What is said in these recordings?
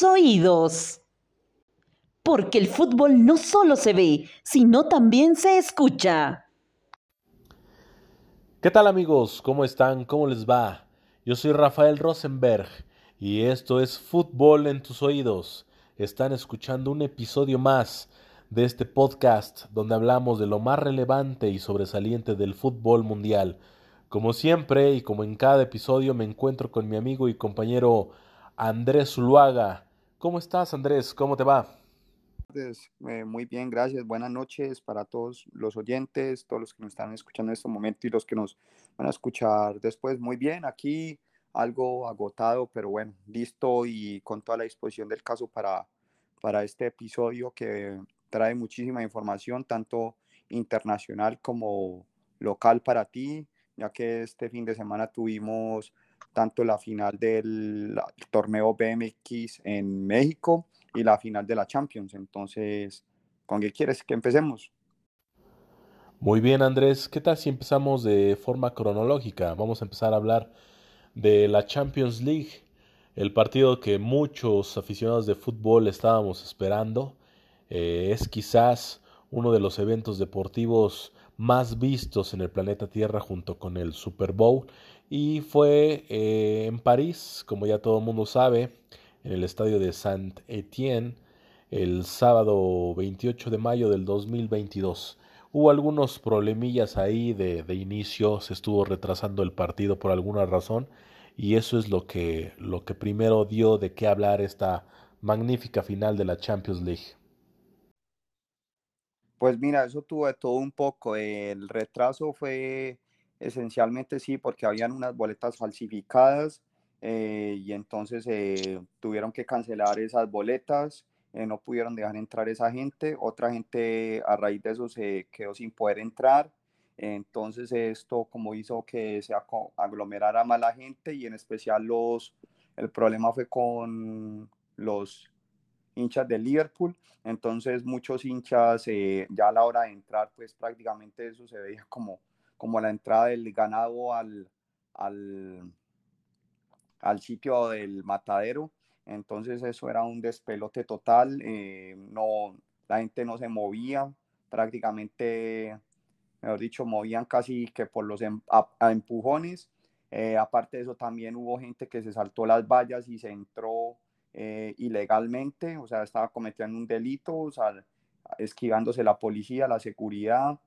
Oídos. Porque el fútbol no solo se ve, sino también se escucha. ¿Qué tal amigos? ¿Cómo están? ¿Cómo les va? Yo soy Rafael Rosenberg y esto es Fútbol en tus oídos. Están escuchando un episodio más de este podcast donde hablamos de lo más relevante y sobresaliente del fútbol mundial. Como siempre y como en cada episodio me encuentro con mi amigo y compañero Andrés Zuluaga. ¿Cómo estás Andrés? ¿Cómo te va? Eh, muy bien, gracias. Buenas noches para todos los oyentes, todos los que nos están escuchando en este momento y los que nos van a escuchar después. Muy bien, aquí algo agotado, pero bueno, listo y con toda la disposición del caso para, para este episodio que trae muchísima información, tanto internacional como local para ti ya que este fin de semana tuvimos tanto la final del torneo BMX en México y la final de la Champions. Entonces, ¿con qué quieres que empecemos? Muy bien, Andrés. ¿Qué tal si empezamos de forma cronológica? Vamos a empezar a hablar de la Champions League, el partido que muchos aficionados de fútbol estábamos esperando. Eh, es quizás uno de los eventos deportivos más vistos en el planeta Tierra junto con el Super Bowl y fue eh, en París, como ya todo el mundo sabe, en el estadio de Saint-Étienne el sábado 28 de mayo del 2022. Hubo algunos problemillas ahí de, de, inicio, se estuvo retrasando el partido por alguna razón y eso es lo que, lo que primero dio de qué hablar esta magnífica final de la Champions League. Pues mira, eso tuvo de todo un poco. El retraso fue esencialmente sí, porque habían unas boletas falsificadas eh, y entonces eh, tuvieron que cancelar esas boletas, eh, no pudieron dejar entrar esa gente, otra gente a raíz de eso se quedó sin poder entrar. Entonces esto como hizo que se aglomerara más la gente y en especial los, el problema fue con los hinchas de Liverpool, entonces muchos hinchas eh, ya a la hora de entrar, pues prácticamente eso se veía como, como la entrada del ganado al, al, al sitio del matadero, entonces eso era un despelote total, eh, no, la gente no se movía, prácticamente, mejor dicho, movían casi que por los em, empujones, eh, aparte de eso también hubo gente que se saltó las vallas y se entró eh, ilegalmente, o sea, estaba cometiendo un delito, o sea, esquivándose la policía, la seguridad.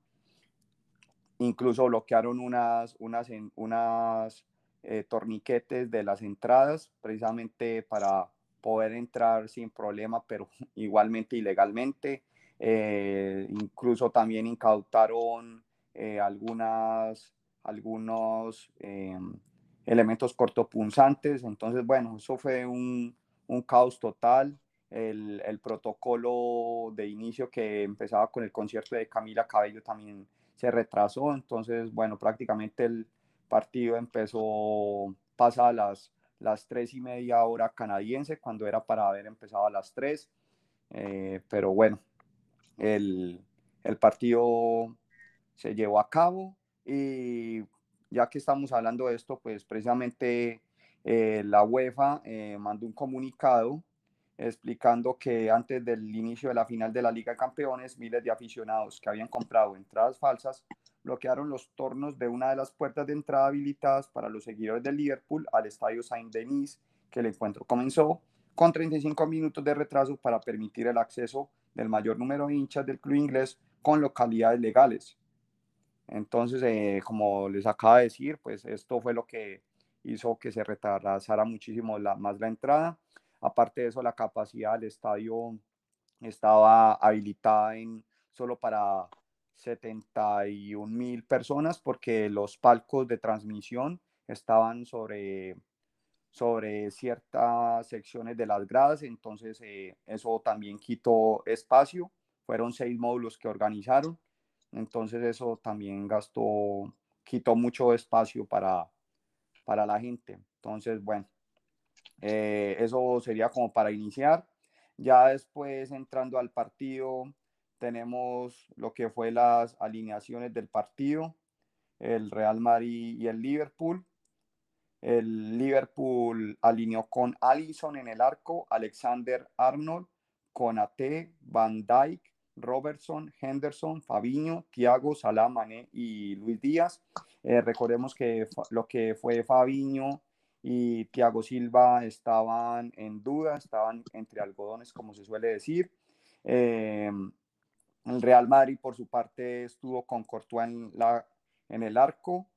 Incluso bloquearon unas, unas, unas eh, torniquetes de las entradas, precisamente para poder entrar sin problema, pero igualmente ilegalmente. Eh, incluso también incautaron algunas, algunos elementos cortopunzantes. Entonces, bueno, eso fue un, un caos total. El, el, protocolo de inicio que empezaba con el concierto de Camila Cabello también se retrasó, entonces, bueno, prácticamente el partido empezó pasa a las, las tres y media hora canadiense, cuando era para haber empezado a las tres, eh, pero bueno, el, el partido se llevó a cabo y ya que estamos hablando de esto, pues precisamente eh, la UEFA eh, mandó un comunicado explicando que antes del inicio de la final de la Liga de Campeones, miles de aficionados que habían comprado entradas falsas bloquearon los tornos de una de las puertas de entrada habilitadas para los seguidores del Liverpool al estadio Saint-Denis, que el encuentro comenzó con 35 minutos de retraso para permitir el acceso del mayor número de hinchas del club inglés con localidades legales. Entonces, eh, como les acaba de decir, pues esto fue lo que hizo que se retrasara muchísimo la, más la entrada. Aparte de eso, la capacidad del estadio estaba habilitada en, solo para 71 mil personas porque los palcos de transmisión estaban sobre, sobre ciertas secciones de las gradas, entonces eh, eso también quitó espacio. Fueron seis módulos que organizaron, entonces eso también gastó, quitó mucho espacio para, para la gente. Entonces, bueno, eh, eso sería como para iniciar. Ya después, entrando al partido, tenemos lo que fue las alineaciones del partido, el Real Madrid y el Liverpool. El Liverpool alineó con Allison en el arco, Alexander Arnold, Conate, Van Dyke, Robertson, Henderson, Fabiño, Thiago, Salah, Mané y Luis Díaz. Eh, recordemos que lo que fue Fabiño y Thiago Silva estaban en duda, estaban entre algodones, como se suele decir. Eh, el Real Madrid, por su parte, estuvo con Courtois en, el arco.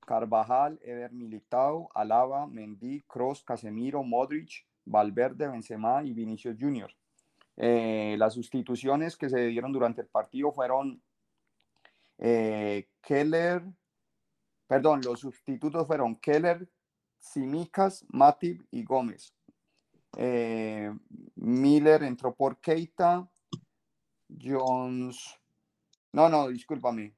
Carvajal, Eder Militao, Alaba, Mendy, Cross, Casemiro, Modric, Valverde, Benzema y Vinicius Junior. Eh, las sustituciones que se dieron durante el partido fueron eh, Keller, perdón, los sustitutos fueron Keller, Simicas, Matip y Gómez. Eh, Miller entró por Keita, Jones, no, no, discúlpame,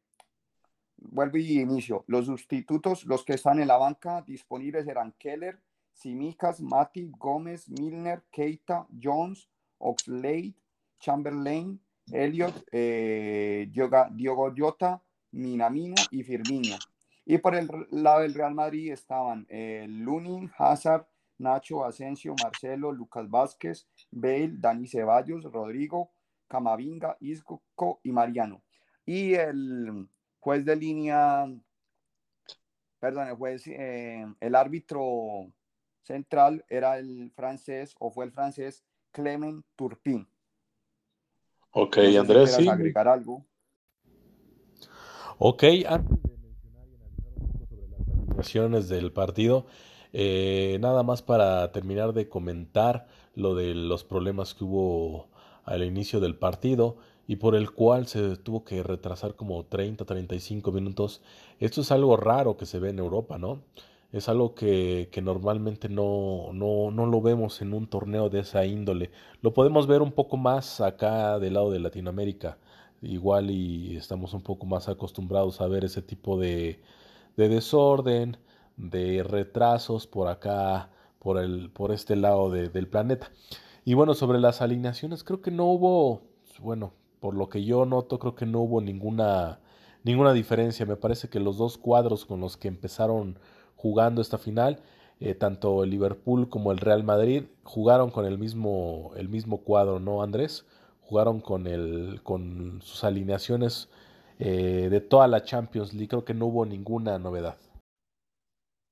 vuelvo y inicio. Los sustitutos, los que están en la banca disponibles eran Keller, Simicas, Mati, Gómez, Milner, Keita, Jones, Oxlade, Chamberlain, Elliot, eh, Diogo Jota, Minamino y Firmino. Y por el lado del Real Madrid estaban eh, Lunin, Hazard, Nacho, Asensio, Marcelo, Lucas Vázquez, Bale, Dani Ceballos, Rodrigo, Camavinga, Isco y Mariano. Y el, juez de línea, perdón, el juez, eh, el árbitro central era el francés o fue el francés Clement Turpin. Ok, Andrés, sí. agregar algo? Ok, antes de mencionar y analizar un poco sobre las alineaciones del partido, eh, nada más para terminar de comentar lo de los problemas que hubo al inicio del partido y por el cual se tuvo que retrasar como 30, 35 minutos. Esto es algo raro que se ve en Europa, ¿no? Es algo que, que normalmente no, no, no, lo vemos en un torneo de esa índole. Lo podemos ver un poco más acá del lado de Latinoamérica. Igual y estamos un poco más acostumbrados a ver ese tipo de, de desorden, de retrasos por acá, por, el, por este lado del planeta. Y bueno, sobre las alineaciones, creo que no hubo, bueno, por lo que yo noto, creo que no hubo ninguna, ninguna diferencia. Me parece que los dos cuadros con los que empezaron jugando esta final, eh, tanto el Liverpool como el Real Madrid, jugaron con el mismo, el mismo cuadro, ¿no, Andrés? Jugaron con, el, con sus alineaciones eh, de toda la Champions League. Creo que no hubo ninguna novedad.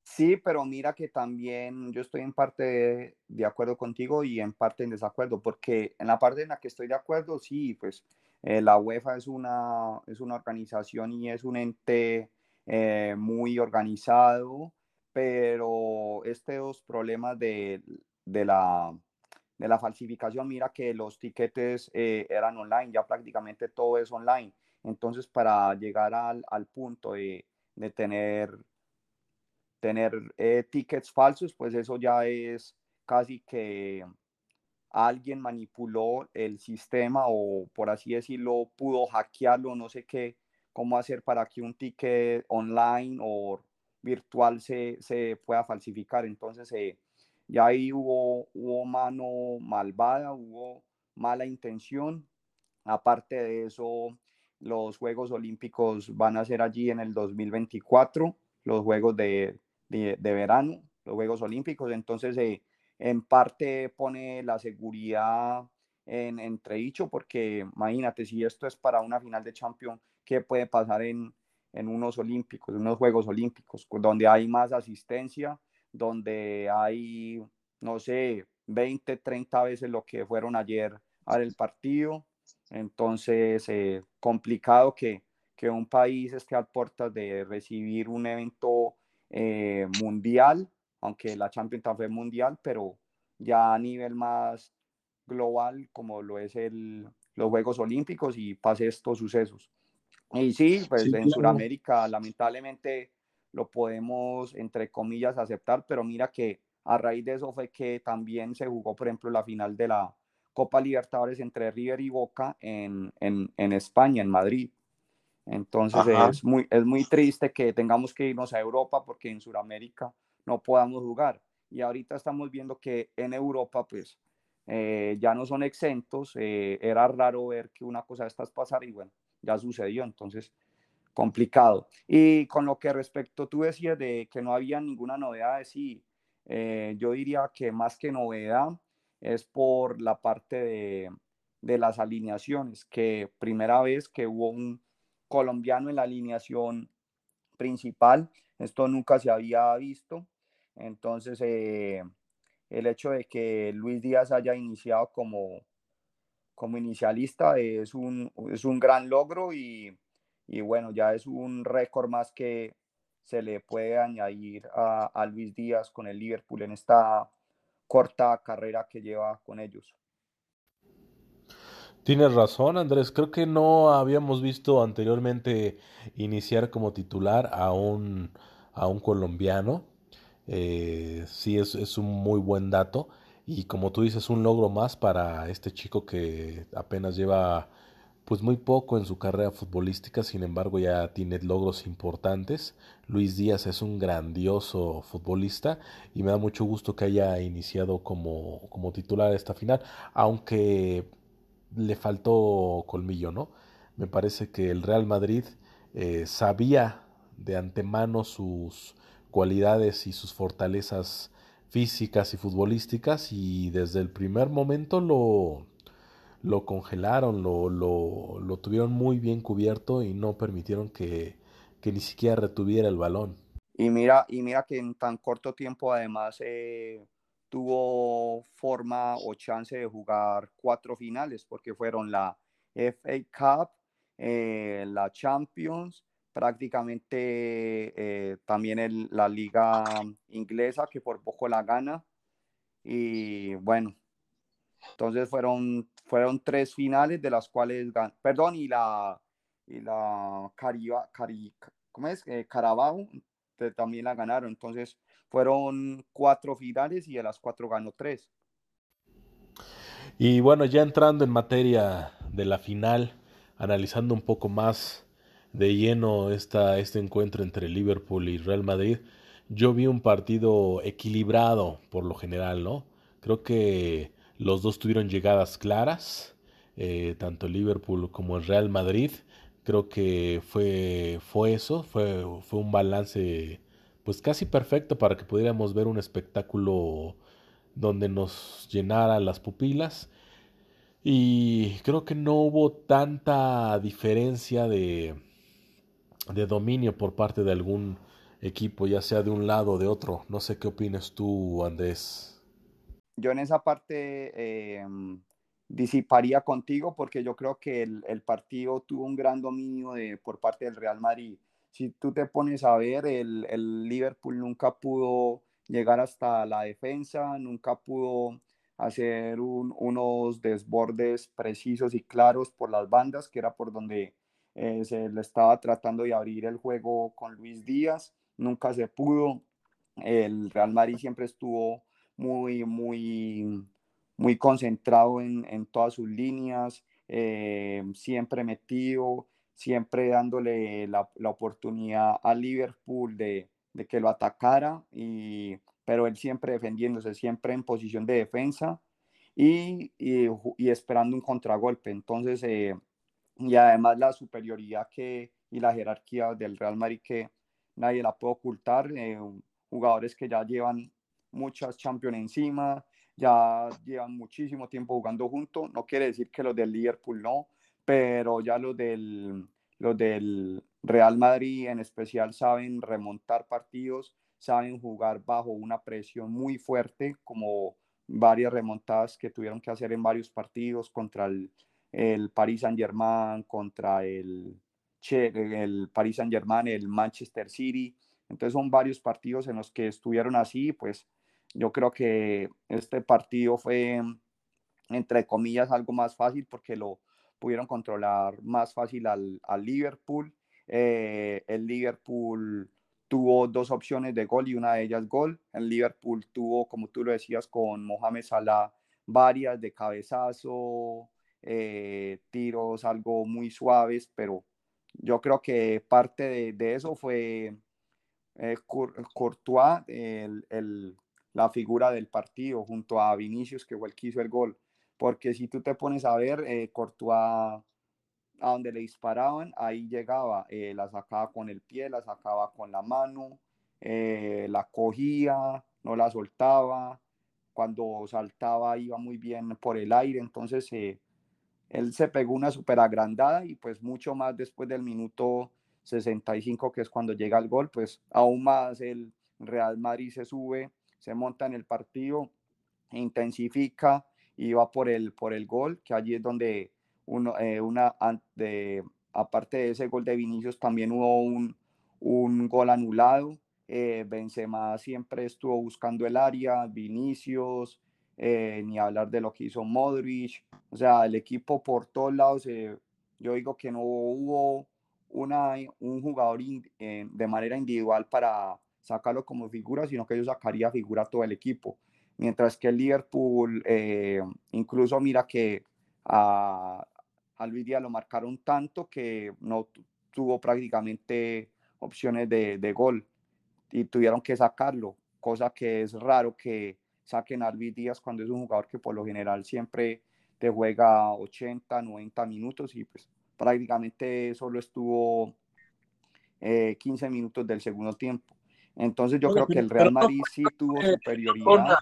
Sí, pero mira que también yo estoy en parte de, acuerdo contigo y en parte en desacuerdo, porque en la parte en la que estoy de acuerdo, sí, pues eh, la UEFA es una, es una organización y es un ente muy organizado, pero estos problemas de, de, la, de la falsificación, mira que los tiquetes eh, eran online, ya prácticamente todo es online. Entonces, para llegar al, al punto de, de tener tener tickets falsos, pues eso ya es casi que alguien manipuló el sistema o por así decirlo pudo hackearlo, no sé qué, cómo hacer para que un ticket online o virtual se, se pueda falsificar. Entonces eh, ya ahí hubo, hubo mano malvada, hubo mala intención. Aparte de eso, los Juegos Olímpicos van a ser allí en el 2024, los Juegos de, de, de verano, los Juegos Olímpicos. Entonces, eh, en parte pone la seguridad en entredicho, porque imagínate, si esto es para una final de Champions, ¿qué puede pasar en, en unos Olímpicos, unos Juegos Olímpicos, donde hay más asistencia, donde hay, no sé, 20, 30 veces lo que fueron ayer al partido? Entonces, eh, complicado que, que un país esté a puertas de recibir un evento eh, mundial aunque la Champions fue mundial, pero ya a nivel más global, como lo es el, los Juegos Olímpicos y pase estos sucesos. Y sí, pues en Sudamérica lamentablemente lo podemos, entre comillas, aceptar, pero mira que a raíz de eso fue que también se jugó, por ejemplo, la final de la Copa Libertadores entre River y Boca en, en, en España, en Madrid. Entonces es muy, es muy triste que tengamos que irnos a Europa porque en Sudamérica no podamos jugar. Y ahorita estamos viendo que en Europa, pues, eh, ya no son exentos. Eh, era raro ver que una cosa de estas pasara y bueno, ya sucedió. Entonces, complicado. Y con lo que respecto, tú decías de que no había ninguna novedad, sí, eh, yo diría que más que novedad es por la parte de, de las alineaciones, que primera vez que hubo un colombiano en la alineación principal, esto nunca se había visto, entonces eh, el hecho de que Luis Díaz haya iniciado como, como inicialista es un, es un gran logro y, y bueno, ya es un récord más que se le puede añadir a, Luis Díaz con el Liverpool en esta corta carrera que lleva con ellos. Tienes razón, Andrés. Creo que no habíamos visto anteriormente iniciar como titular a un, a un colombiano. Eh, sí, es, es, un muy buen dato. Y como tú dices, un logro más para este chico que apenas lleva pues muy poco en su carrera futbolística, sin embargo ya tiene logros importantes. Luis Díaz es un grandioso futbolista y me da mucho gusto que haya iniciado como, como titular esta final, aunque le faltó colmillo, ¿no? Me parece que el Real Madrid eh, sabía de antemano sus cualidades y sus fortalezas físicas y futbolísticas y desde el primer momento lo, lo congelaron, lo, lo, lo tuvieron muy bien cubierto y no permitieron que, que, ni siquiera retuviera el balón. Y mira, y mira que en tan corto tiempo además eh, tuvo forma o chance de jugar cuatro finales, porque fueron la FA Cup, eh, la Champions, prácticamente eh, también el, la liga inglesa, que por poco la gana. Y bueno, entonces fueron, fueron tres finales de las cuales, perdón, y la, y la Cariba, Cari, ¿cómo es? Eh, Carabao también la ganaron. Entonces fueron cuatro finales y de las cuatro ganó tres. Y bueno, ya entrando en materia de la final, analizando un poco más de lleno esta, este encuentro entre Liverpool y Real Madrid, yo vi un partido equilibrado por lo general, ¿no? Creo que los dos tuvieron llegadas claras, eh, tanto Liverpool como el Real Madrid. Creo que fue, fue eso, fue, fue un balance pues casi perfecto para que pudiéramos ver un espectáculo donde nos llenara las pupilas. Y creo que no hubo tanta diferencia de, de dominio por parte de algún equipo, ya sea de un lado o de otro. No sé qué opinas tú, Andrés yo en esa parte eh, disiparía contigo porque yo creo que el, el, partido tuvo un gran dominio de, por parte del Real Madrid. Si tú te pones a ver, el, el Liverpool nunca pudo llegar hasta la defensa, nunca pudo hacer un, unos desbordes precisos y claros por las bandas, que era por donde eh, se le estaba tratando de abrir el juego con Luis Díaz, nunca se pudo. El Real Madrid siempre estuvo muy, muy, muy concentrado en, en todas sus líneas, eh, siempre metido, siempre dándole la, la, oportunidad a Liverpool de, de que lo atacara, y, pero él siempre defendiéndose, siempre en posición de defensa y, y, y esperando un contragolpe. Entonces, eh, y además la superioridad que, y la jerarquía del Real Madrid que nadie la puede ocultar, eh, jugadores que ya llevan muchas Champions encima, ya llevan muchísimo tiempo jugando juntos. No quiere decir que los del Liverpool no, pero ya los del, los del Real Madrid en especial saben remontar partidos, saben jugar bajo una presión muy fuerte, como varias remontadas que tuvieron que hacer en varios partidos contra el, el Paris Saint Germain, contra el, el Paris Saint Germain, el Manchester City. Entonces son varios partidos en los que estuvieron así, pues yo creo que este partido fue, entre comillas, algo más fácil porque lo pudieron controlar más fácil al, al Liverpool. Eh, el Liverpool tuvo dos opciones de gol y una de ellas gol. El Liverpool tuvo, como tú lo decías, con Mohamed Salah varias de cabezazo, eh, tiros algo muy suaves, pero yo creo que parte de, de eso fue eh, Courtois, el, el, la figura del partido junto a Vinicius, que fue el que hizo el gol. Porque si tú te pones a ver, eh, Courtois a donde le disparaban, ahí llegaba, eh, la sacaba con el pie, la sacaba con la mano, eh, la cogía, no la soltaba, cuando saltaba iba muy bien por el aire, entonces eh, él se pegó una super agrandada y pues mucho más después del minuto 65, que es cuando llega el gol, pues aún más el Real Madrid se sube, se monta en el partido, intensifica y va por el, por el gol, que allí es donde uno, eh, una, de, aparte de ese gol de Vinicius, también hubo un, un gol anulado. Eh, Benzema siempre estuvo buscando el área, Vinicius, eh, ni hablar de lo que hizo Modric. O sea, el equipo por todos lados, yo digo que no hubo una, un jugador de manera individual para sacarlo como figura, sino que yo sacaría figura todo el equipo. Mientras que el Liverpool, incluso mira que a, a Luis Díaz lo marcaron tanto que no tuvo prácticamente opciones de, gol y tuvieron que sacarlo, cosa que es raro que saquen a Luis Díaz cuando es un jugador que por lo general siempre te juega 80, 90 minutos y pues prácticamente solo estuvo 15 eh, minutos del segundo tiempo. Entonces yo creo que el Real Madrid sí tuvo superioridad.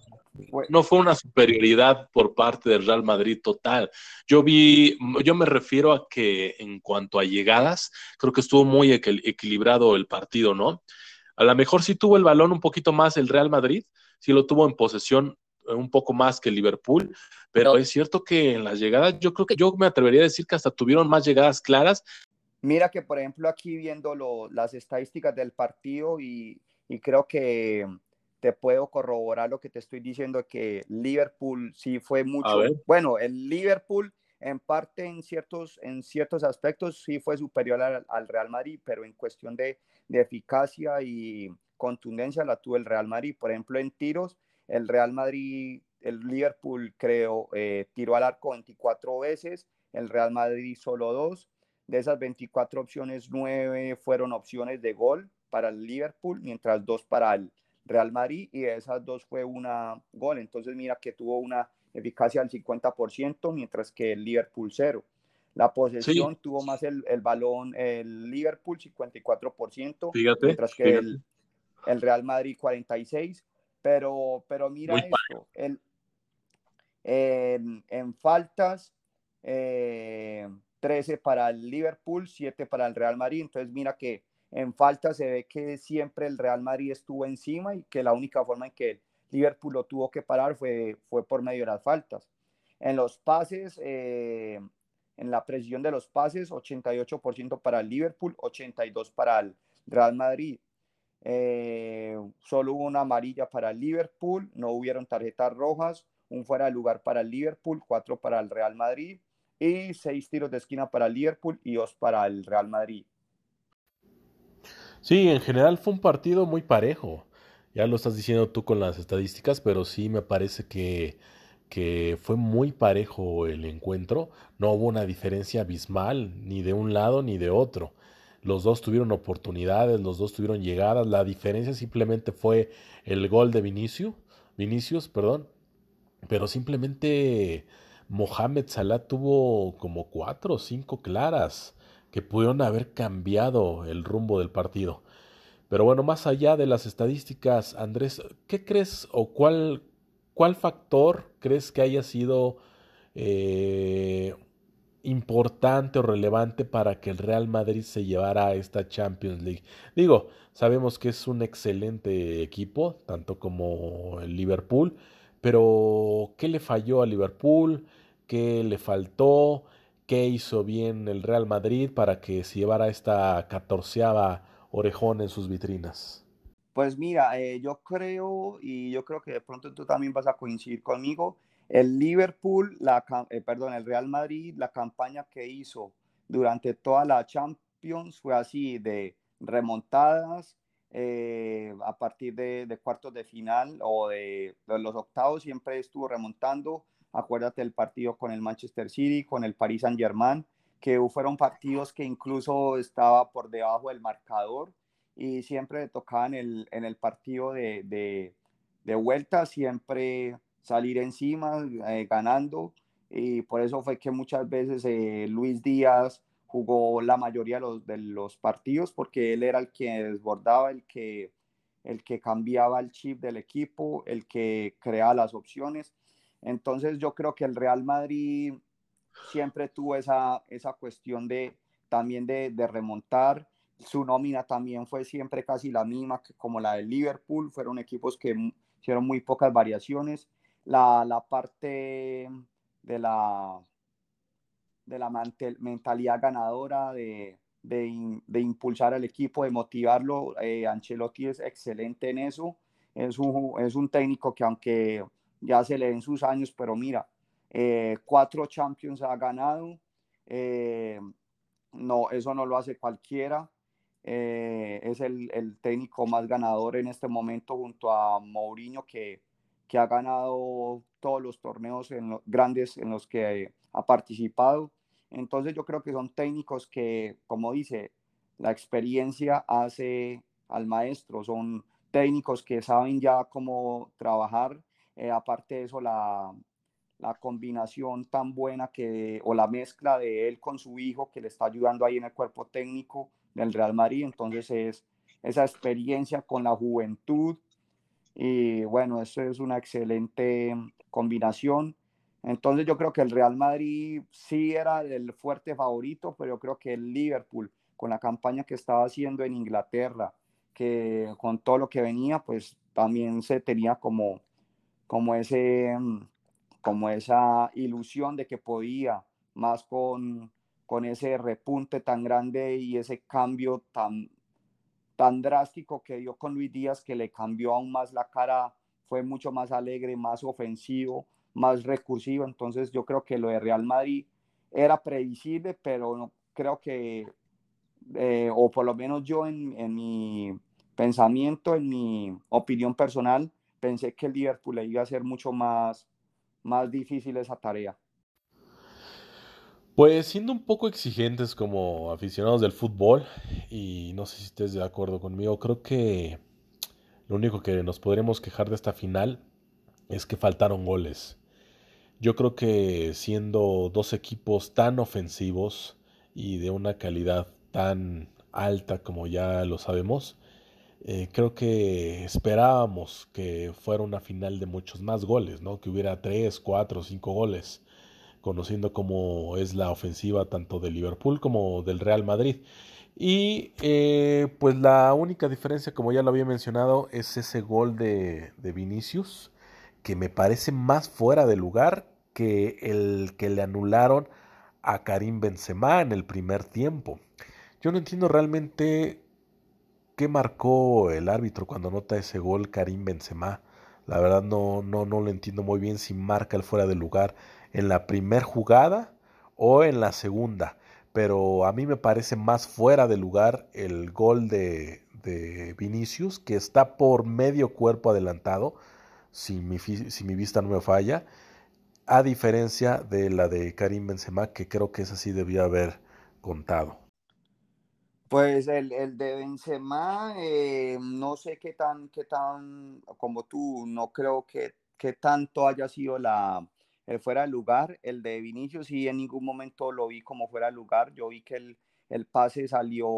No fue una superioridad por parte del Real Madrid total. Yo vi, yo me refiero a que en cuanto a llegadas, creo que estuvo muy equilibrado el partido, ¿no? A lo mejor sí tuvo el balón un poquito más el Real Madrid, sí lo tuvo en posesión eh, un poco más que Liverpool, pero es cierto que en las llegadas yo creo que yo me atrevería a decir que hasta tuvieron más llegadas claras. Mira que por ejemplo aquí viendo las estadísticas del partido y, y creo que te puedo corroborar lo que te estoy diciendo, que Liverpool sí fue mucho, bueno, el Liverpool en parte en ciertos, en ciertos aspectos sí fue superior al, Real Madrid, pero en cuestión de, eficacia y contundencia la tuvo el Real Madrid. Por ejemplo, en tiros, el Real Madrid, el Liverpool creo, eh, tiró al arco 24 veces, el Real Madrid solo dos. De esas 24 opciones, nueve fueron opciones de gol para el Liverpool, mientras dos para el Real Madrid y de esas dos fue una gol. Entonces mira que tuvo una eficacia del 50%, mientras que el Liverpool cero. La posesión tuvo más el, el, balón el Liverpool 54%, mientras que El, el, Real Madrid 46%. Pero, pero mira esto, el, en, en, faltas, eh, 13 para el Liverpool, 7 para el Real Madrid. Entonces mira que en falta se ve que siempre el Real Madrid estuvo encima y que la única forma en que el Liverpool lo tuvo que parar fue, fue por medio de las faltas. En los pases, eh, en la presión de los pases, 88% para el Liverpool, 82% para el Real Madrid. Eh, solo hubo una amarilla para Liverpool, no hubieron tarjetas rojas, un fuera de lugar para Liverpool, cuatro para el Real Madrid y seis tiros de esquina para Liverpool y dos para el Real Madrid. Sí, en general fue un partido muy parejo. Ya lo estás diciendo tú con las estadísticas, pero sí me parece que, que fue muy parejo el encuentro. No hubo una diferencia abismal ni de un lado ni de otro. Los dos tuvieron oportunidades, los dos tuvieron llegadas. La diferencia simplemente fue el gol de Vinicius, Vinicius, perdón. Pero simplemente Mohamed Salah tuvo como cuatro o cinco claras que pudieron haber cambiado el rumbo del partido. Pero bueno, más allá de las estadísticas, Andrés, ¿qué crees o cuál, cuál factor crees que haya sido eh, importante o relevante para que el Real Madrid se llevara a esta Champions League? Digo, sabemos que es un excelente equipo, tanto como el Liverpool, pero ¿qué le falló a Liverpool? ¿Qué le faltó? qué hizo bien el Real Madrid para que se llevara esta catorceava orejón en sus vitrinas? Pues mira, eh, yo creo, y yo creo que de pronto tú también vas a coincidir conmigo, el Liverpool, la, eh, perdón, el Real Madrid, la campaña que hizo durante toda la Champions fue así de remontadas eh, a partir de, de, cuartos de final o de, los octavos, siempre estuvo remontando. Acuérdate el partido con el Manchester City, con el Paris Saint Germain, que fueron partidos que incluso estaba por debajo del marcador y siempre tocaban el, en el partido de, de, de vuelta, siempre salir encima, eh, ganando. Y por eso fue que muchas veces eh, Luis Díaz jugó la mayoría de los, de los partidos porque él era el que desbordaba, el que, el que cambiaba el chip del equipo, el que creaba las opciones. Entonces yo creo que el Real Madrid siempre tuvo esa, esa cuestión de también de, de remontar. Su nómina también fue siempre casi la misma que como la del Liverpool. Fueron equipos que hicieron muy pocas variaciones. La, la parte de la, de la mentalidad ganadora, de, de, de, impulsar al equipo, de motivarlo. Eh, Ancelotti es excelente en eso. Es un, es un técnico que aunque ya se le den sus años, pero mira, eh, cuatro Champions ha ganado. Eh, no, eso no lo hace cualquiera. Eh, es el, el, técnico más ganador en este momento junto a Mourinho que, que ha ganado todos los torneos grandes en los que ha participado. Entonces yo creo que son técnicos que, como dice, la experiencia hace al maestro, son técnicos que saben ya cómo trabajar. Eh, aparte de eso, la, la combinación tan buena que, o la mezcla de él con su hijo que le está ayudando ahí en el cuerpo técnico del Real Madrid. Entonces es esa experiencia con la juventud y bueno, eso es una excelente combinación. Entonces yo creo que el Real Madrid sí era el fuerte favorito, pero yo creo que el Liverpool, con la campaña que estaba haciendo en Inglaterra, que con todo lo que venía, pues también se tenía como, como ese como esa ilusión de que podía, más con, con ese repunte tan grande y ese cambio tan, tan drástico que dio con Luis Díaz, que le cambió aún más la cara, fue mucho más alegre, más ofensivo, más recursivo. Entonces yo creo que lo de Real Madrid era previsible, pero no, creo que, eh, o por lo menos yo en, en, mi pensamiento, en mi opinión personal, pensé que el Liverpool le iba a ser mucho más más difícil esa tarea? Pues siendo un poco exigentes como aficionados del fútbol, y no sé si estés de acuerdo conmigo, creo que lo único que nos podremos quejar de esta final es que faltaron goles. Yo creo que siendo dos equipos tan ofensivos y de una calidad tan alta como ya lo sabemos, eh, creo que esperábamos que fuera una final de muchos más goles, ¿no? Que hubiera tres, cuatro, cinco goles, conociendo cómo es la ofensiva tanto de Liverpool como del Real Madrid. Y eh, pues la única diferencia, como ya lo había mencionado, es ese gol de, de Vinicius, que me parece más fuera de lugar que el que le anularon a Karim Benzema en el primer tiempo. Yo no entiendo realmente qué marcó el árbitro cuando anota ese gol Karim Benzema. La verdad no, no, no lo entiendo muy bien si marca el fuera de lugar en la primera jugada o en la segunda. Pero a mí me parece más fuera de lugar el gol de, de Vinicius, que está por medio cuerpo adelantado, si mi, si mi vista no me falla, a diferencia de la de Karim Benzema, que creo que esa sí debía haber contado. Pues el, el de Benzema, eh, no sé qué tan, qué tan, como tú, no creo que, que tanto haya sido la, el fuera de lugar. El de Vinicius sí en ningún momento lo vi como fuera de lugar. Yo vi que el, el pase salió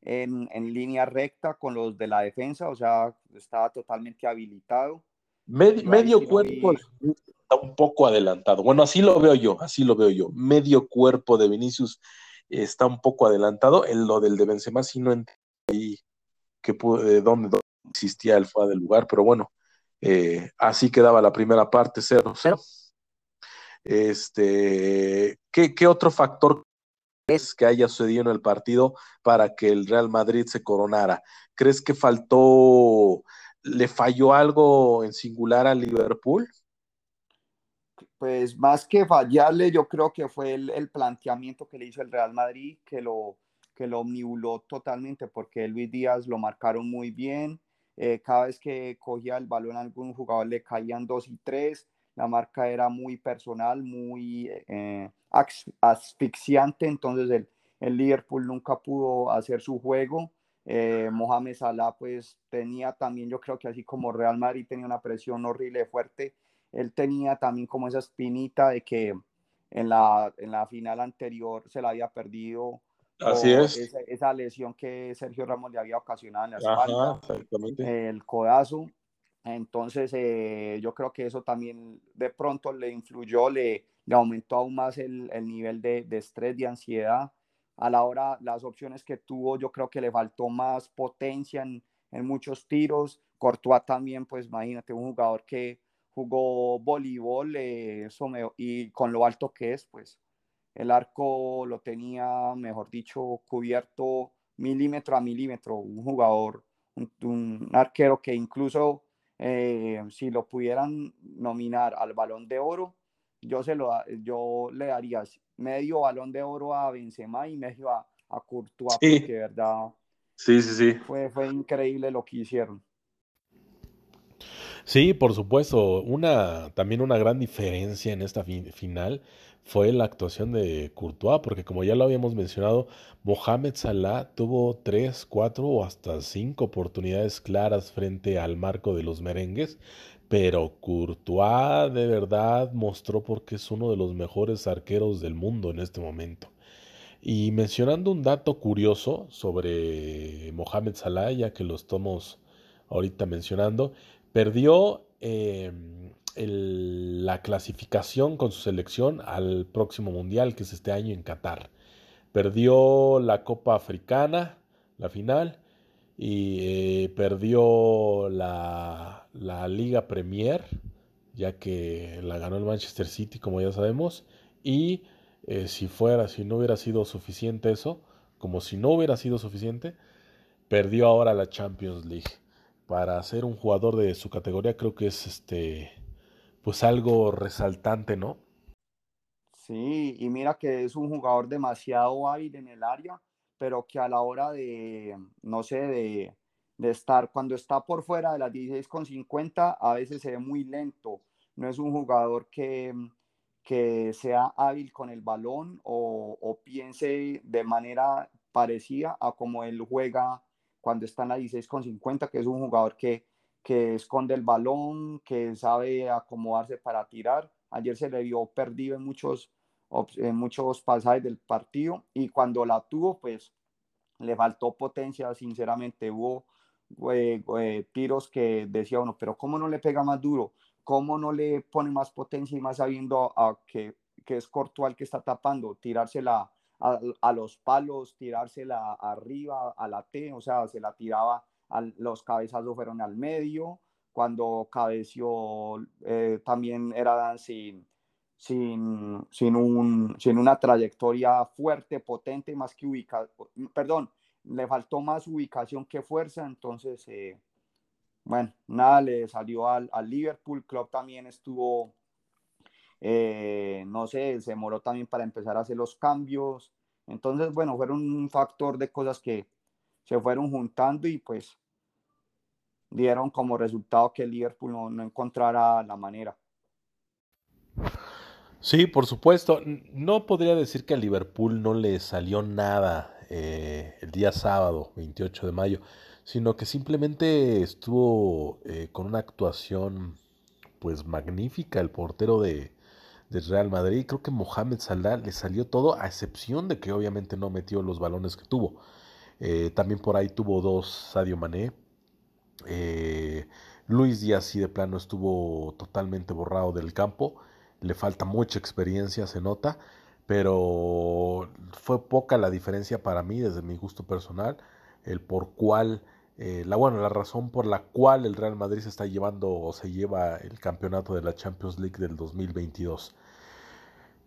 en, en, línea recta con los de la defensa, o sea, estaba totalmente habilitado. Med, medio sí cuerpo vi... está un poco adelantado. Bueno, así lo veo yo, así lo veo yo. Medio cuerpo de Vinicius está un poco adelantado. En lo del de Benzema sí no entendí que pude, dónde, dónde, existía el fuera del lugar, pero bueno, eh, así quedaba la primera parte 0-0. Este, ¿qué, ¿Qué otro factor es que haya sucedido en el partido para que el Real Madrid se coronara? ¿Crees que faltó, le falló algo en singular al Liverpool? pues más que fallarle, yo creo que fue el, el, planteamiento que le hizo el Real Madrid, que lo, que lo omnibuló totalmente, porque Luis Díaz lo marcaron muy bien, eh, cada vez que cogía el balón a algún jugador le caían dos y tres, la marca era muy personal, muy eh, asfixiante, entonces el, el, Liverpool nunca pudo hacer su juego. Eh, Mohamed Salah pues tenía también, yo creo que así como Real Madrid tenía una presión horrible, fuerte, él tenía también como esa espinita de que en la, en la final anterior se la había perdido. Así es. Esa, lesión que Sergio Ramos le había ocasionado en la espalda, el codazo. Entonces, eh, yo creo que eso también de pronto le influyó, le, aumentó aún más el, el nivel de, de, estrés, de ansiedad. A la hora, las opciones que tuvo, yo creo que le faltó más potencia en, en muchos tiros. Courtois también, pues imagínate, un jugador que jugó voleibol eh, y con lo alto que es, pues el arco lo tenía, mejor dicho, cubierto milímetro a milímetro. Un jugador, un, arquero que incluso eh, si lo pudieran nominar al balón de oro, yo, se lo, yo le daría medio balón de oro a Benzema y medio a, a Courtois, sí. porque verdad sí, sí, sí. Fue, fue increíble lo que hicieron. Sí, por supuesto. Una, también una gran diferencia en esta final fue la actuación de Courtois, porque como ya lo habíamos mencionado, Mohamed Salah tuvo tres, cuatro o hasta cinco oportunidades claras frente al marco de los merengues, pero Courtois de verdad mostró porque es uno de los mejores arqueros del mundo en este momento. Y mencionando un dato curioso sobre Mohamed Salah, ya que lo estamos ahorita mencionando, perdió em, la clasificación con su selección al próximo mundial, que es este año en Qatar. Perdió la Copa Africana, la final, y eh, perdió la, la Liga Premier, ya que la ganó el Manchester City, como ya sabemos, y eh, si fuera, si no hubiera sido suficiente eso, como si no hubiera sido suficiente, perdió ahora la Champions League. Para ser un jugador de su categoría creo que es este pues algo resaltante, ¿no? Sí, y mira que es un jugador demasiado hábil en el área, pero que a la hora de, no sé, de, de estar, cuando está por fuera de las 16,50, a veces se ve muy lento. No es un jugador que, que sea hábil con el balón o, piense de manera parecida a como él juega cuando está en la 16 con 50, que es un jugador que, que esconde el balón, que sabe acomodarse para tirar. Ayer se le vio perdido en muchos, en muchos pasajes del partido y cuando la tuvo, pues le faltó potencia, sinceramente. Hubo eh, eh, tiros que decía uno, pero ¿cómo no le pega más duro? ¿cómo no le pone más potencia y más sabiendo a, que, que, es Cortual que está tapando? Tirársela a, los palos, tirársela arriba a la T, o sea, se la tiraba, a, los cabezazos fueron al medio, cuando cabeció eh, también era sin, sin, sin, un, sin una trayectoria fuerte, potente, más que ubicación, perdón, le faltó más ubicación que fuerza, entonces... Eh, bueno, nada, le salió al, Liverpool, Club también estuvo, eh, no sé, se demoró también para empezar a hacer los cambios. Entonces, bueno, fueron un factor de cosas que se fueron juntando y pues dieron como resultado que Liverpool no, encontrara la manera. Sí, por supuesto. No podría decir que a Liverpool no le salió nada eh, el día sábado, 28 de mayo sino que simplemente estuvo eh, con una actuación pues magnífica el portero de, Real Madrid. Creo que Mohamed Salah le salió todo, a excepción de que obviamente no metió los balones que tuvo. Eh, también por ahí tuvo dos Sadio Mané. Eh, Luis Díaz sí de plano estuvo totalmente borrado del campo. Le falta mucha experiencia, se nota. Pero fue poca la diferencia para mí, desde mi gusto personal, el por cuál eh, la, bueno, la razón por la cual el Real Madrid se está llevando o se lleva el campeonato de la Champions League del 2022.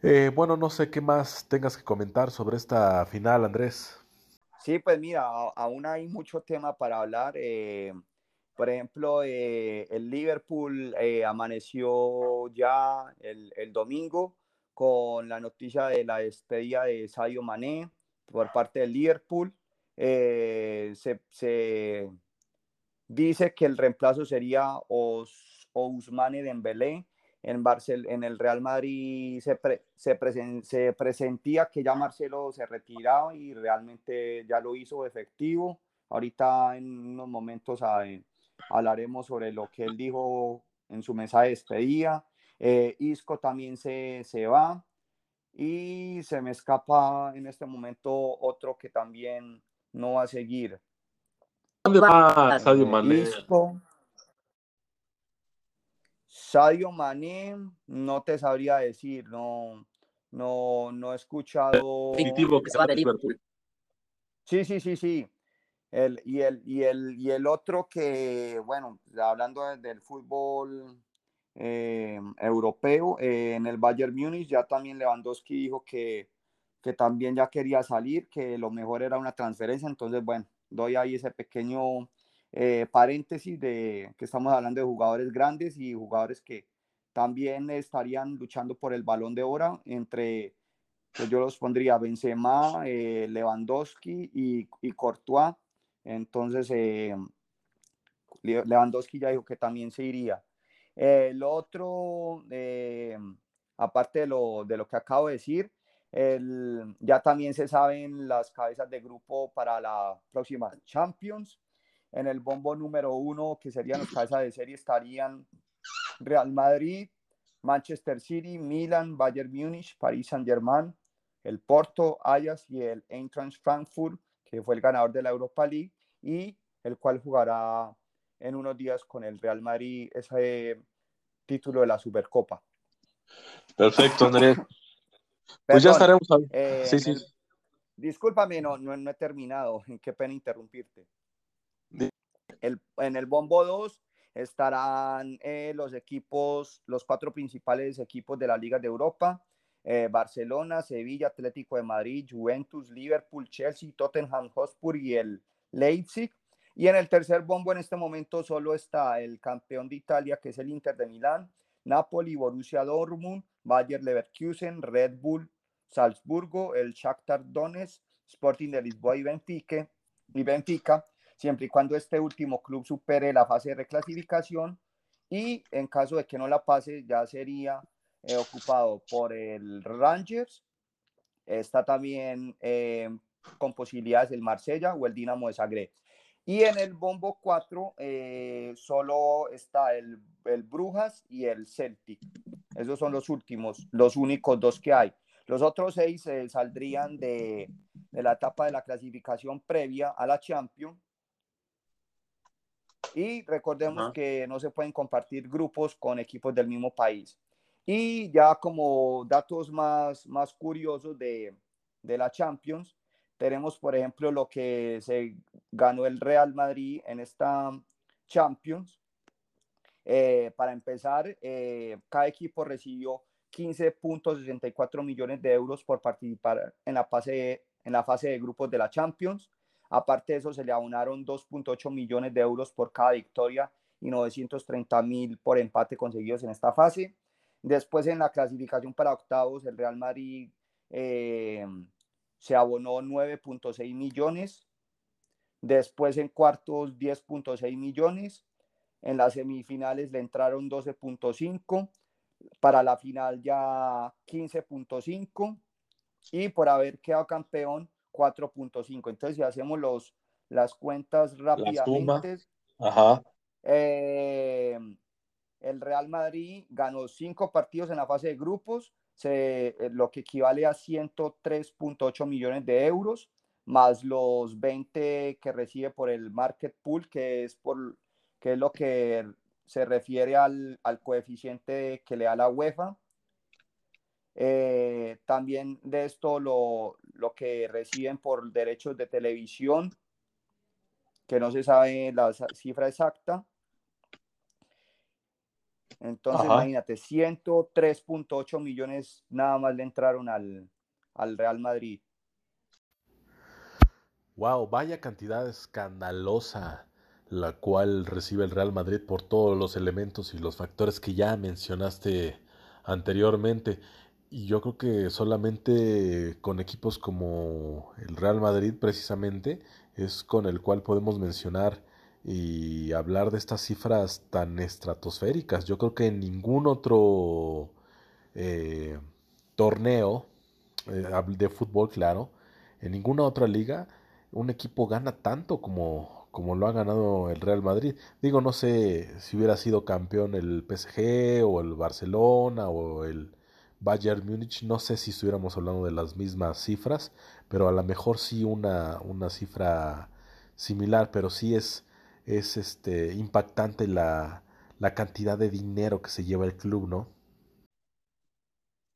Eh, bueno, no sé qué más tengas que comentar sobre esta final, Andrés. Sí, pues mira, aún hay mucho tema para hablar. Eh, por ejemplo, el Liverpool amaneció ya el, domingo con la noticia de la despedida de Sadio Mané por parte del Liverpool. Eh, se, dice que el reemplazo sería Os, Ousmane Dembélé. En, Barcel en el Real Madrid se, se, se, presentía que ya Marcelo se retiraba y realmente ya lo hizo efectivo. Ahorita en unos momentos hablaremos sobre lo que él dijo en su mesa de despedida. Eh, Isco también se, se va. Y se me escapa en este momento otro que también no va a seguir. ¿Dónde va Sadio Mané? Sadio Mané, no te sabría decir, no, no, no he escuchado. Sí, sí, sí, sí. El, y, el, y, el, y el otro que, bueno, hablando del fútbol eh, europeo, eh, en el Bayern Múnich ya también Lewandowski dijo que, que también ya quería salir, que lo mejor era una transferencia, entonces, bueno, doy ahí ese pequeño eh, paréntesis de que estamos hablando de jugadores grandes y jugadores que también estarían luchando por el balón de oro entre, pues yo los pondría Benzema, Lewandowski y, y Courtois. Entonces, Lewandowski ya dijo que también se iría. Eh, lo otro, eh, aparte de lo, de lo que acabo de decir, el, ya también se saben las cabezas de grupo para la próxima Champions. En el bombo número uno, que serían las cabezas de serie, estarían Real Madrid, Manchester City, Milan, Bayern Múnich, Paris Saint-Germain, el Porto, Ajax y el Eintracht Frankfurt, que fue el ganador de la Europa League y el cual jugará en unos días con el Real Madrid ese título de la Supercopa. Perfecto, Andrés. pues ya estaremos. Eh, sí, sí. discúlpame, no, no, he terminado. Qué pena interrumpirte. En el Bombo 2 estarán eh, los equipos, los cuatro principales equipos de la Liga de Europa. Eh, Barcelona, Sevilla, Atlético de Madrid, Juventus, Liverpool, Chelsea, Tottenham Hotspur y el Leipzig. Y en el tercer bombo en este momento solo está el campeón de Italia, que es el Inter de Milán, Napoli, Borussia Dortmund, Bayer Leverkusen, Red Bull, Salzburgo, el Shakhtar Donetsk, Sporting de Lisboa y Benfica, y Benfica, siempre y cuando este último club supere la fase de reclasificación y en caso de que no la pase ya sería eh, ocupado por el Rangers, está también eh, con posibilidades el Marsella o el Dinamo de Zagreb. Y en el bombo 4 eh, solo está el, el, Brujas y el Celtic. Esos son los últimos, los únicos dos que hay. Los otros seis saldrían de, de, la etapa de la clasificación previa a la Champions. Y recordemos que no se pueden compartir grupos con equipos del mismo país. Y ya como datos más, más curiosos de, de la Champions, tenemos, por ejemplo, lo que se ganó el Real Madrid en esta Champions. Eh, para empezar, eh, cada equipo recibió 15.64 millones de euros por participar en la, fase, en la fase de grupos de la Champions. Aparte de eso, se le abonaron 2.8 millones de euros por cada victoria y 930 mil por empate conseguidos en esta fase. Después, en la clasificación para octavos, el Real Madrid eh, se abonó 9.6 millones, después en cuartos 10.6 millones, en las semifinales le entraron 12.5, para la final ya 15.5 y por haber quedado campeón 4.5. Entonces, si hacemos los, las cuentas rápidamente, eh, el Real Madrid ganó cinco partidos en la fase de grupos, se, eh, lo que equivale a 103.8 millones de euros, más los 20 que recibe por el market pool, que es, por, que es lo que se refiere al, al coeficiente que le da la UEFA. Eh, también de esto lo, lo que reciben por derechos de televisión, que no se sabe la cifra exacta. Entonces, imagínate, 103.8 millones nada más le entraron al, al Real Madrid. Wow, vaya cantidad escandalosa la cual recibe el Real Madrid por todos los elementos y los factores que ya mencionaste anteriormente. Y yo creo que solamente con equipos como el Real Madrid precisamente es con el cual podemos mencionar y hablar de estas cifras tan estratosféricas. Yo creo que en ningún otro eh, torneo eh, de fútbol, claro, en ninguna otra liga, un equipo gana tanto como, como lo ha ganado el Real Madrid. Digo, no sé si hubiera sido campeón el PSG o el Barcelona o el Bayern Múnich. No sé si estuviéramos hablando de las mismas cifras, pero a lo mejor sí una, una cifra similar, pero sí es, es este, impactante la, la cantidad de dinero que se lleva el club, ¿no?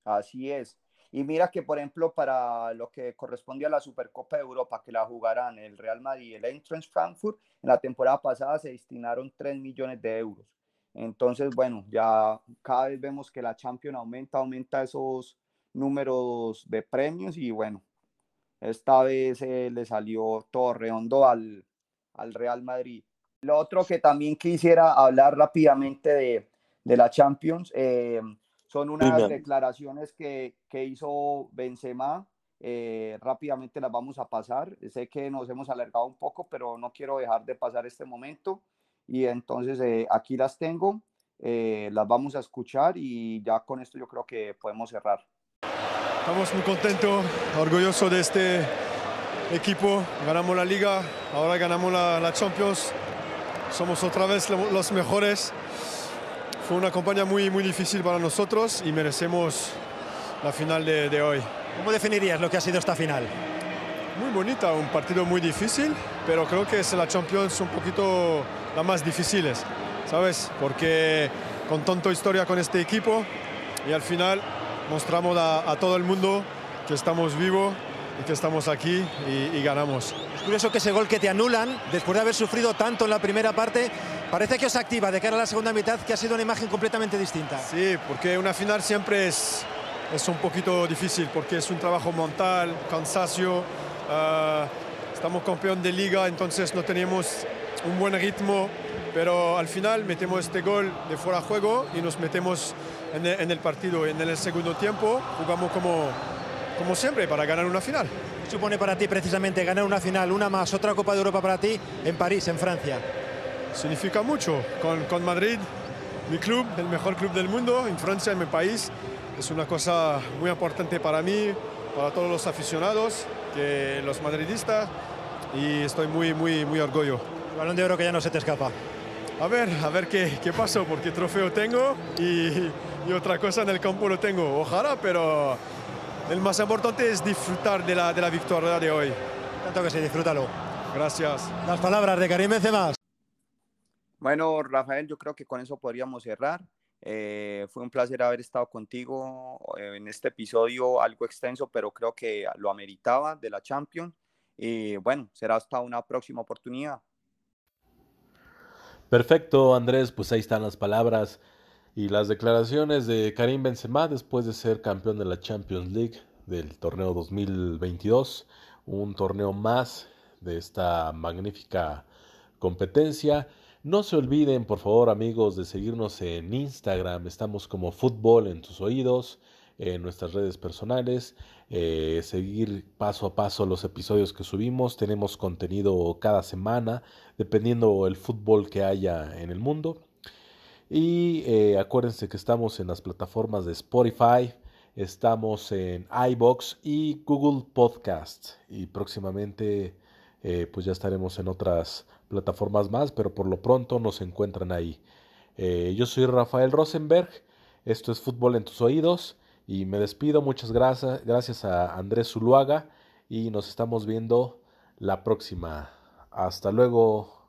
Así es. Y mira que, por ejemplo, para lo que corresponde a la Supercopa de Europa, que la jugarán el Real Madrid y el Eintracht Frankfurt, en la temporada pasada se destinaron 3 millones de euros. Entonces, bueno, ya cada vez vemos que la Champions aumenta, aumenta esos números de premios y bueno, esta vez eh, le salió todo redondo al, al Real Madrid. Lo otro que también quisiera hablar rápidamente de, de la Champions, eh, son unas declaraciones que, que, hizo Benzema. Eh, rápidamente las vamos a pasar. Sé que nos hemos alargado un poco, pero no quiero dejar de pasar este momento. Y entonces eh, aquí las tengo, eh, las vamos a escuchar y ya con esto yo creo que podemos cerrar. Estamos muy contentos, orgullosos de este equipo. Ganamos la liga, ahora ganamos la, la Champions. Somos otra vez los mejores. Fue una campaña muy, muy difícil para nosotros y merecemos la final de, de, hoy. ¿Cómo definirías lo que ha sido esta final? Muy bonita, un partido muy difícil, pero creo que es la Champions un poquito la más difíciles, ¿sabes? Porque con tanta historia con este equipo y al final mostramos a, a todo el mundo que estamos vivos y que estamos aquí y, y, ganamos. Es curioso que ese gol que te anulan, después de haber sufrido tanto en la primera parte, parece que os activa de cara a la segunda mitad, que ha sido una imagen completamente distinta. Sí, porque una final siempre es, es un poquito difícil, porque es un trabajo mental, cansancio. Uh, estamos campeón de liga, entonces no tenemos un buen ritmo, pero al final metemos este gol de fuera de juego y nos metemos en el, en el partido. En el segundo tiempo jugamos como, como siempre para ganar una final. ¿Qué supone para ti precisamente ganar una final, una más, otra Copa de Europa para ti en París, en Francia? Significa mucho. Con, con Madrid, mi club, el mejor club del mundo, en Francia, en mi país, es una cosa muy importante para mí, para todos los aficionados, que los madridistas, y estoy muy, muy, muy orgulloso. El balón de oro que ya no se te escapa. A ver, a ver qué, qué pasó, porque trofeo tengo y, y otra cosa en el campo lo tengo. Ojalá, pero el más importante es disfrutar de la, de la victoria de hoy. Tanto que sí, disfrútalo. Gracias. Las palabras de Karim Benzema. Bueno, Rafael, yo creo que con eso podríamos cerrar. Eh, fue un placer haber estado contigo en este episodio algo extenso, pero creo que lo ameritaba de la Champions. Y bueno, será hasta una próxima oportunidad. Perfecto, Andrés, pues ahí están las palabras y las declaraciones de Karim Benzema después de ser campeón de la Champions League del torneo 2022, un torneo más de esta magnífica competencia. No se olviden, por favor, amigos, de seguirnos en Instagram. Estamos como Fútbol en tus oídos, en nuestras redes personales. Eh, seguir paso a paso los episodios que subimos. Tenemos contenido cada semana, dependiendo el fútbol que haya en el mundo. Y eh, acuérdense que estamos en las plataformas de Spotify, estamos en iBox y Google Podcast. Y próximamente, eh, pues ya estaremos en otras plataformas más, pero por lo pronto nos encuentran ahí. Yo soy Rafael Rosenberg, esto es Fútbol en tus oídos y me despido. Muchas gracias, gracias a Andrés Zuluaga y nos estamos viendo la próxima. Hasta luego.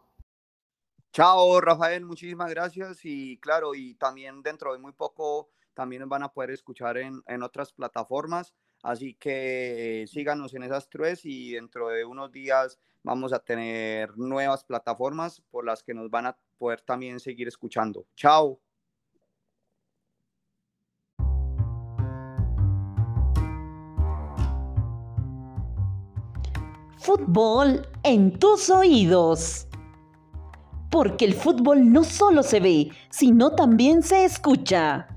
Chao, Rafael, muchísimas gracias y claro, y también dentro de muy poco también nos van a poder escuchar en, en otras plataformas, así que eh, síganos en esas tres y dentro de unos días vamos a tener nuevas plataformas por las que nos van a poder también seguir escuchando. Chao. Fútbol en tus oídos. Porque el fútbol no solo se ve, sino también se escucha.